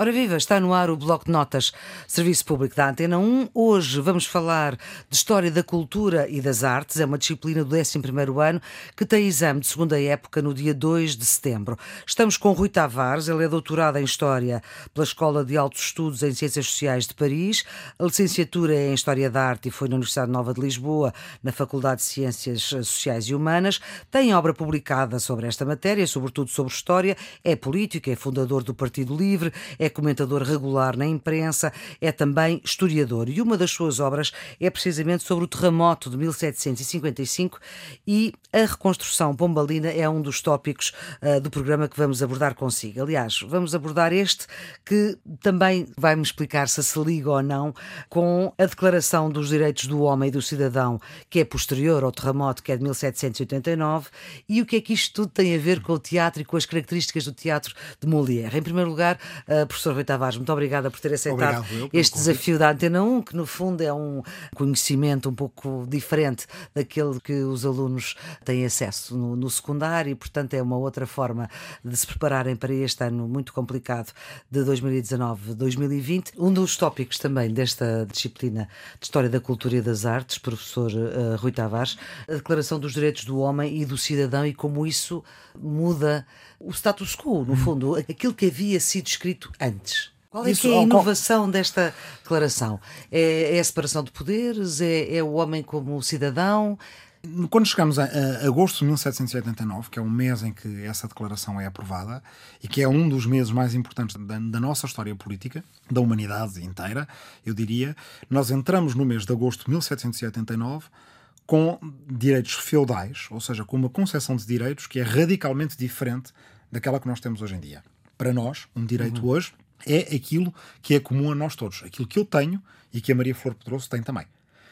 Ora viva, está no ar o Bloco de Notas, Serviço Público da Antena 1. Hoje vamos falar de História da Cultura e das Artes. É uma disciplina do 11º ano que tem exame de segunda época no dia 2 de setembro. Estamos com Rui Tavares, ele é doutorado em História pela Escola de Altos Estudos em Ciências Sociais de Paris. A licenciatura é em História da Arte e foi na Universidade Nova de Lisboa, na Faculdade de Ciências Sociais e Humanas. Tem obra publicada sobre esta matéria, sobretudo sobre História. É político, é fundador do Partido Livre, é comentador regular na imprensa, é também historiador. E uma das suas obras é precisamente sobre o terremoto de 1755 e a reconstrução pombalina é um dos tópicos uh, do programa que vamos abordar consigo. Aliás, vamos abordar este que também vai-me explicar se se liga ou não com a Declaração dos Direitos do Homem e do Cidadão, que é posterior ao terremoto, que é de 1789, e o que é que isto tudo tem a ver com o teatro e com as características do teatro de Molière. Em primeiro lugar, uh, professor Rui Tavares, muito obrigada por ter aceitado este desafio da Antena 1, que no fundo é um conhecimento um pouco diferente daquele que os alunos têm acesso no, no secundário e, portanto, é uma outra forma de se prepararem para este ano muito complicado de 2019-2020. Um dos tópicos também desta disciplina de História da Cultura e das Artes, professor uh, Rui Tavares, a Declaração dos Direitos do Homem e do Cidadão e como isso muda o status quo, no fundo, aquilo que havia sido escrito antes. Qual é, Isso, é a inovação desta declaração? É, é, a separação de poderes? É, é, o homem como cidadão? Quando chegamos a, a, agosto de 1789, que é o mês em que essa declaração é aprovada e que é um dos meses mais importantes da, da nossa história política, da humanidade inteira, eu diria, nós entramos no mês de agosto de 1789 com direitos feudais, ou seja, com uma concepção de direitos que é radicalmente diferente daquela que nós temos hoje em dia. Para nós, um direito uhum. hoje é aquilo que é comum a nós todos, aquilo que eu tenho e que a Maria Flor Pedroso tem também.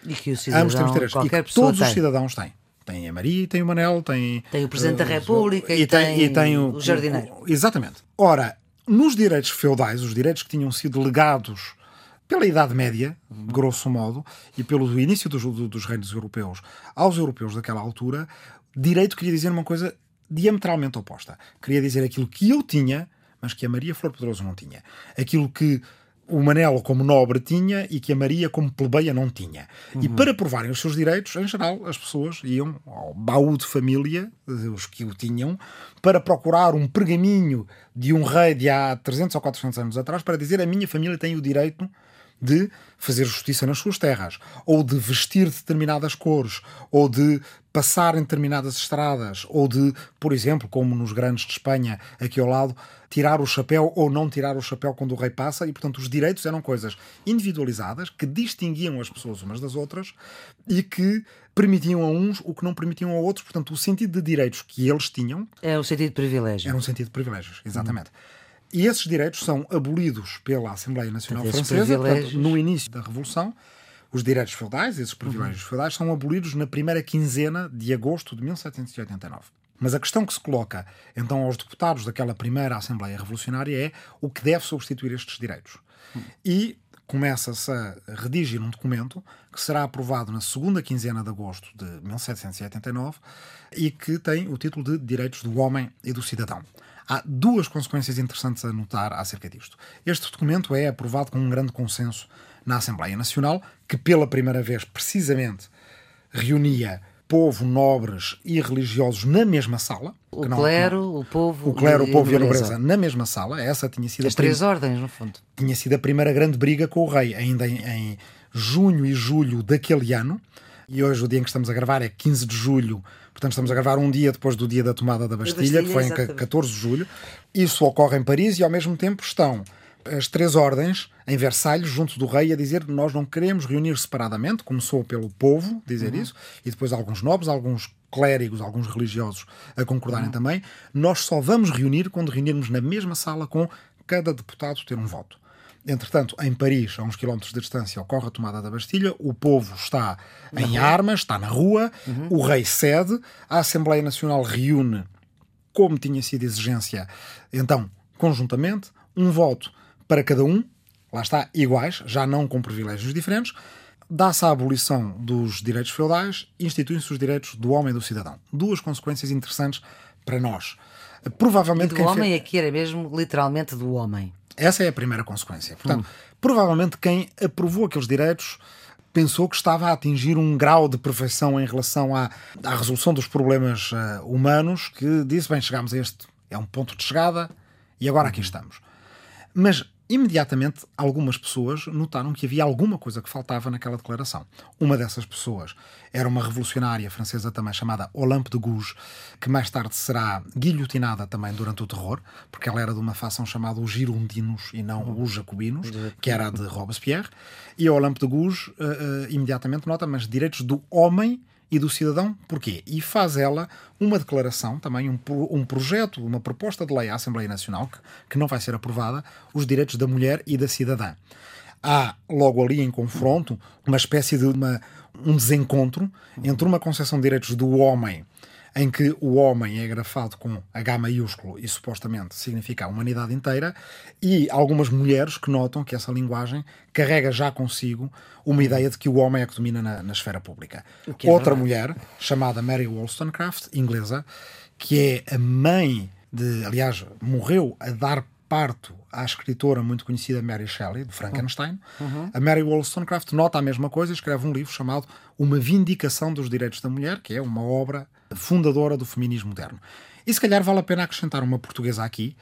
E que o cidadão, Ambos temos direitos. qualquer e que todos tem. os cidadãos têm. Tem a Maria tem o Manel, tem... Tem o Presidente uh, da República e, e, tem, e tem o, o jardineiro. O, exatamente. Ora, nos direitos feudais, os direitos que tinham sido legados pela Idade Média, grosso modo, e pelo início dos, dos reinos europeus aos europeus daquela altura, direito queria dizer uma coisa diametralmente oposta. Queria dizer aquilo que eu tinha, mas que a Maria Flor Pedroso não tinha. Aquilo que o Manelo como nobre tinha e que a Maria como plebeia não tinha. Uhum. E para provarem os seus direitos, em geral, as pessoas iam ao baú de família, os que o tinham, para procurar um pergaminho de um rei de há 300 ou 400 anos atrás para dizer a minha família tem o direito de fazer justiça nas suas terras, ou de vestir determinadas cores, ou de passar em determinadas estradas, ou de, por exemplo, como nos grandes de Espanha, aqui ao lado, tirar o chapéu ou não tirar o chapéu quando o rei passa, e portanto os direitos eram coisas individualizadas que distinguiam as pessoas umas das outras e que permitiam a uns o que não permitiam a outros, portanto o sentido de direitos que eles tinham. É o sentido de privilégio. Era um sentido de privilégios, exatamente. Uhum. E esses direitos são abolidos pela Assembleia Nacional Francesa portanto, no início da Revolução. Os direitos feudais, esses privilégios uhum. feudais, são abolidos na primeira quinzena de agosto de 1789. Mas a questão que se coloca então aos deputados daquela primeira Assembleia Revolucionária é o que deve substituir estes direitos. Uhum. E começa-se a redigir um documento que será aprovado na segunda quinzena de agosto de 1789 e que tem o título de Direitos do Homem e do Cidadão. Há duas consequências interessantes a notar acerca disto. Este documento é aprovado com um grande consenso na Assembleia Nacional, que pela primeira vez, precisamente, reunia povo, nobres e religiosos na mesma sala. O clero, não, o povo, o clero, o povo e a nobreza na mesma sala. Essa tinha sido as três ordens, no fundo. Tinha sido a primeira grande briga com o rei, ainda em, em junho e julho daquele ano. E hoje, o dia em que estamos a gravar, é 15 de julho Portanto, estamos a gravar um dia depois do dia da tomada da Bastilha, Bastilha que foi exatamente. em 14 de julho. Isso ocorre em Paris e, ao mesmo tempo, estão as três ordens em Versalhes, junto do rei, a dizer que nós não queremos reunir separadamente. Começou pelo povo dizer uhum. isso, e depois alguns nobres, alguns clérigos, alguns religiosos a concordarem uhum. também. Nós só vamos reunir quando reunirmos na mesma sala com cada deputado ter um voto. Entretanto, em Paris, a uns quilómetros de distância, ocorre a tomada da Bastilha, o povo está na em rua. armas, está na rua, uhum. o rei cede, a Assembleia Nacional reúne, como tinha sido exigência, então, conjuntamente, um voto para cada um, lá está, iguais, já não com privilégios diferentes, dá-se a abolição dos direitos feudais, instituem-se os direitos do homem e do cidadão. Duas consequências interessantes para nós. Provavelmente e do quem homem fez... aqui era mesmo literalmente do homem. Essa é a primeira consequência. Portanto, hum. provavelmente quem aprovou aqueles direitos pensou que estava a atingir um grau de perfeição em relação à, à resolução dos problemas uh, humanos que disse, bem, chegámos a este, é um ponto de chegada e agora aqui estamos. Mas imediatamente algumas pessoas notaram que havia alguma coisa que faltava naquela declaração. Uma dessas pessoas era uma revolucionária francesa também chamada Olympe de Gouges, que mais tarde será guilhotinada também durante o terror, porque ela era de uma facção chamada os Girondinos e não os Jacobinos, que era a de Robespierre. E a Olympe de Gouges uh, uh, imediatamente nota, mas direitos do homem e do cidadão. Porquê? E faz ela uma declaração, também um, um projeto, uma proposta de lei à Assembleia Nacional, que, que não vai ser aprovada, os direitos da mulher e da cidadã. Há logo ali em confronto uma espécie de uma, um desencontro entre uma concepção de direitos do homem em que o homem é grafado com H maiúsculo e supostamente significa a humanidade inteira, e algumas mulheres que notam que essa linguagem carrega já consigo uma ideia de que o homem é que domina na, na esfera pública. É Outra verdade. mulher, chamada Mary Wollstonecraft, inglesa, que é a mãe de, aliás, morreu a dar parto à escritora muito conhecida Mary Shelley, de Frankenstein. Uhum. A Mary Wollstonecraft nota a mesma coisa e escreve um livro chamado Uma Vindicação dos Direitos da Mulher, que é uma obra fundadora do feminismo moderno. E se calhar vale a pena acrescentar uma portuguesa aqui,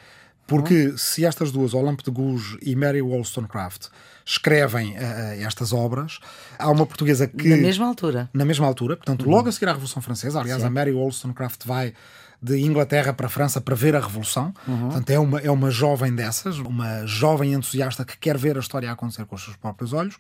porque uhum. se estas duas, Olympe de Gouges e Mary Wollstonecraft, escrevem uh, estas obras, há uma portuguesa que... Na mesma altura. Na mesma altura, portanto, uhum. logo a seguir à Revolução Francesa, aliás, Sim. a Mary Wollstonecraft vai de Inglaterra para a França para ver a Revolução. Uhum. Portanto, é uma, é uma jovem dessas, uma jovem entusiasta que quer ver a história acontecer com os seus próprios olhos.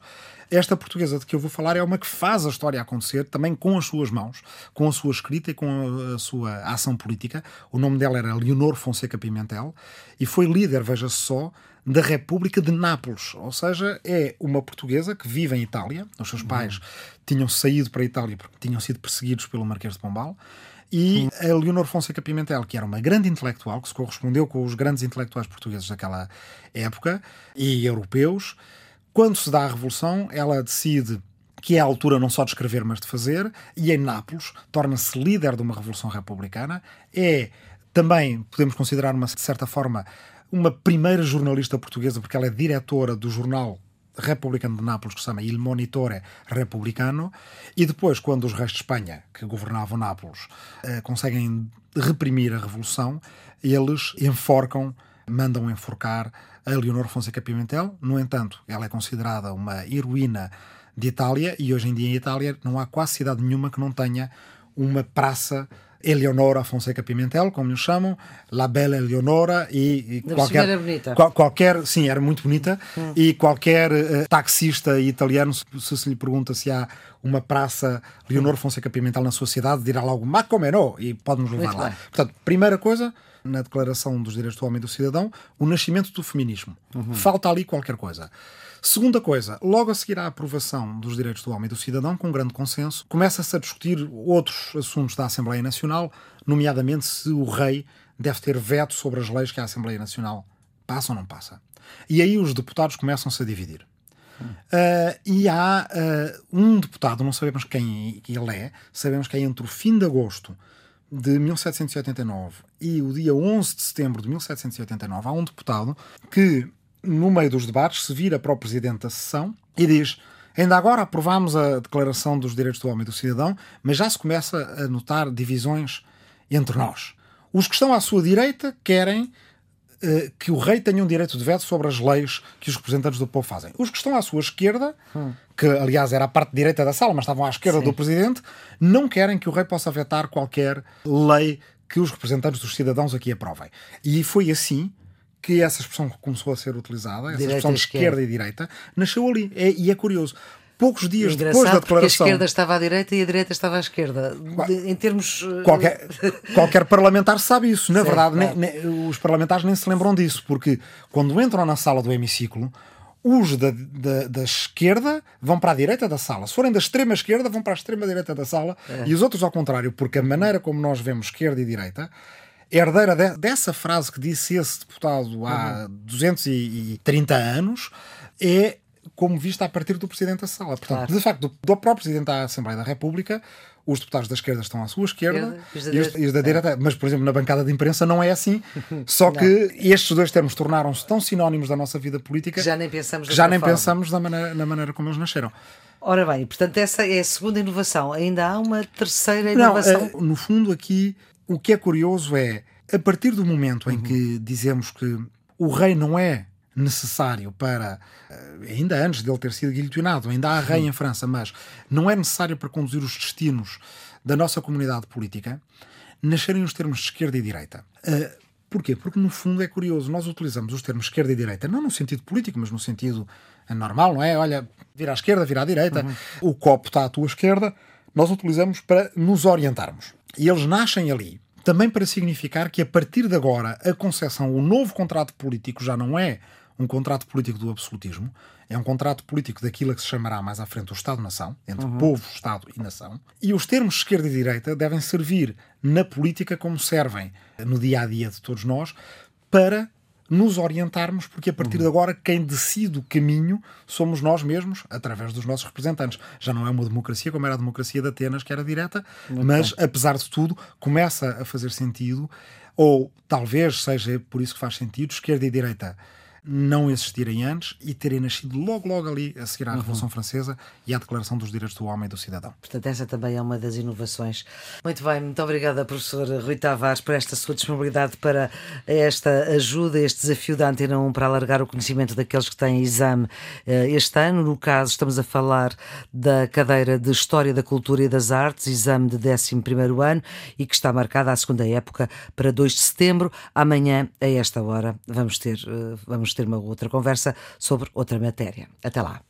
Esta portuguesa de que eu vou falar é uma que faz a história acontecer também com as suas mãos, com a sua escrita e com a, sua ação política. O nome dela era Leonor Fonseca Pimentel e foi líder, veja-se só, da República de Nápoles, ou seja, é uma portuguesa que vive em Itália. Os seus pais uhum. tinham saído para a Itália porque tinham sido perseguidos pelo Marquês de Pombal e a Leonor Fonseca Pimentel, que era uma grande intelectual, que se correspondeu com os grandes intelectuais portugueses daquela época e europeus, quando se dá a Revolução, ela decide que é a altura não só de escrever, mas de fazer, e em Nápoles torna-se líder de uma revolução republicana. É também, podemos considerar, uma, de certa forma, uma primeira jornalista portuguesa, porque ela é diretora do jornal republicano de Nápoles que se chama Il Monitore Republicano e depois quando os reis de Espanha que governavam Nápoles eh, conseguem reprimir a revolução eles enforcam mandam enforcar a Leonor Fonseca Pimentel. No entanto ela é considerada uma heroína de Itália e hoje em dia em Itália não há quase cidade nenhuma que não tenha uma praça Eleonora Fonseca Pimentel, como lhe chamam, La Bella Eleonora e, e qualquer, era bonita. Qual, qualquer, sim, era muito bonita hum. e qualquer uh, taxista italiano, se, se, lhe pergunta se há uma praça Leonor. Fonseca Pimentel na sua cidade, dirá logo, ma come no, e pode-nos levar muito lá. Bem. Portanto, primeira coisa, na Declaração dos Direitos do Homem e do Cidadão, o nascimento do feminismo. Uhum. Falta ali qualquer coisa. Segunda coisa, logo a seguir à aprovação dos direitos do homem e do cidadão, com grande consenso, começa-se a discutir outros assuntos da Assembleia Nacional, nomeadamente se o rei deve ter veto sobre as leis que a Assembleia Nacional passa ou não passa. E aí os deputados começam-se a dividir. Uh, e há uh, um deputado, não sabemos quem ele é, sabemos que é entre o fim de agosto de 1789 e o dia 11 de setembro de 1789, há um deputado que no meio dos debates, se vira para o presidente da sessão e diz: Ainda agora aprovámos a Declaração dos Direitos do Homem e do Cidadão, mas já se começa a notar divisões entre nós. Os que estão à sua direita querem que o rei tenha um direito de veto sobre as leis que os representantes do povo fazem. Os que estão à sua esquerda, hum. que aliás era a parte direita da sala, mas estavam à esquerda Sim. do presidente, não querem que o rei possa vetar qualquer lei que os representantes dos cidadãos aqui aprovem. E foi assim que essa expressão começou a ser utilizada, essa direita expressão de esquerda. esquerda e direita, nasceu ali. É, e é curioso poucos dias é depois da declaração. a esquerda estava à direita e a direita estava à esquerda. De, em termos. Eh, qualquer, qualquer parlamentar sabe isso. Na verdade, claro. nem, nem, os parlamentares nem se lembram disso, porque quando entram na sala do hemiciclo, os da, da, da, esquerda vão para a direita da sala. Se forem da extrema esquerda, vão para a extrema direita da sala. É. E os outros ao contrário, porque a maneira como nós vemos esquerda e direita herdeira de, dessa frase que disse esse deputado há uhum. 230 anos, é como vista a partir do Presidente da Sala. Portanto, claro. de facto, do, do próprio Presidente da Assembleia da República, os deputados da esquerda estão à sua esquerda, e, os da, e os da direita. Mas, por exemplo, na bancada de imprensa não é assim. Só que estes dois termos tornaram-se tão sinónimos da nossa vida política que já nem pensamos, já nem pensamos na maneira, na maneira como eles nasceram. Ora bem, portanto, essa é a segunda inovação. Ainda há uma terceira inovação. Não, no fundo, aqui o que é curioso é a partir do momento em uhum. que dizemos que o rei não é necessário para, eh, ainda antes dele ter sido guilhotinado, ainda há rei em França, mas não é necessário para conduzir os destinos da nossa comunidade política, nascerem os termos de esquerda e direita. Uh, porquê? Porque no fundo é curioso, nós utilizamos os termos esquerda e direita, não no sentido político, mas no sentido normal, não é? Olha, vira à esquerda, vira à direita, uhum. o copo está à tua esquerda, nós utilizamos para nos orientarmos. E eles nascem ali também para significar que a partir de agora a concepção, o novo contrato político já não é um contrato político do absolutismo, é um contrato político daquilo que se chamará mais à frente o Estado-nação, entre uhum. povo, Estado e nação. E os termos esquerda e direita devem servir na política como servem no dia a dia de todos nós para nos orientarmos, porque a partir de agora quem decide o caminho somos nós mesmos, através dos nossos representantes. Já não é uma democracia como era a democracia de Atenas, que era direta, Muito mas apesar de tudo, começa a fazer sentido, ou talvez seja por isso que faz sentido, esquerda e direita não existirem antes e terem nascido logo, logo ali a seguir à uhum. Revolução Francesa e à Declaração dos Direitos do Homem e do Cidadão. Portanto, essa também é uma das inovações. Muito bem, muito obrigada, professor Rui Tavares, por esta sua disponibilidade para esta ajuda, este desafio da Antena 1 para alargar o conhecimento daqueles que têm exame eh, este ano. No caso, estamos a falar da cadeira de História da Cultura e das Artes, exame de 11 ano e que está marcada a segunda época para 2 de setembro. Amanhã, a esta hora, vamos ter, eh, vamos ter uma outra conversa sobre outra matéria. Até lá.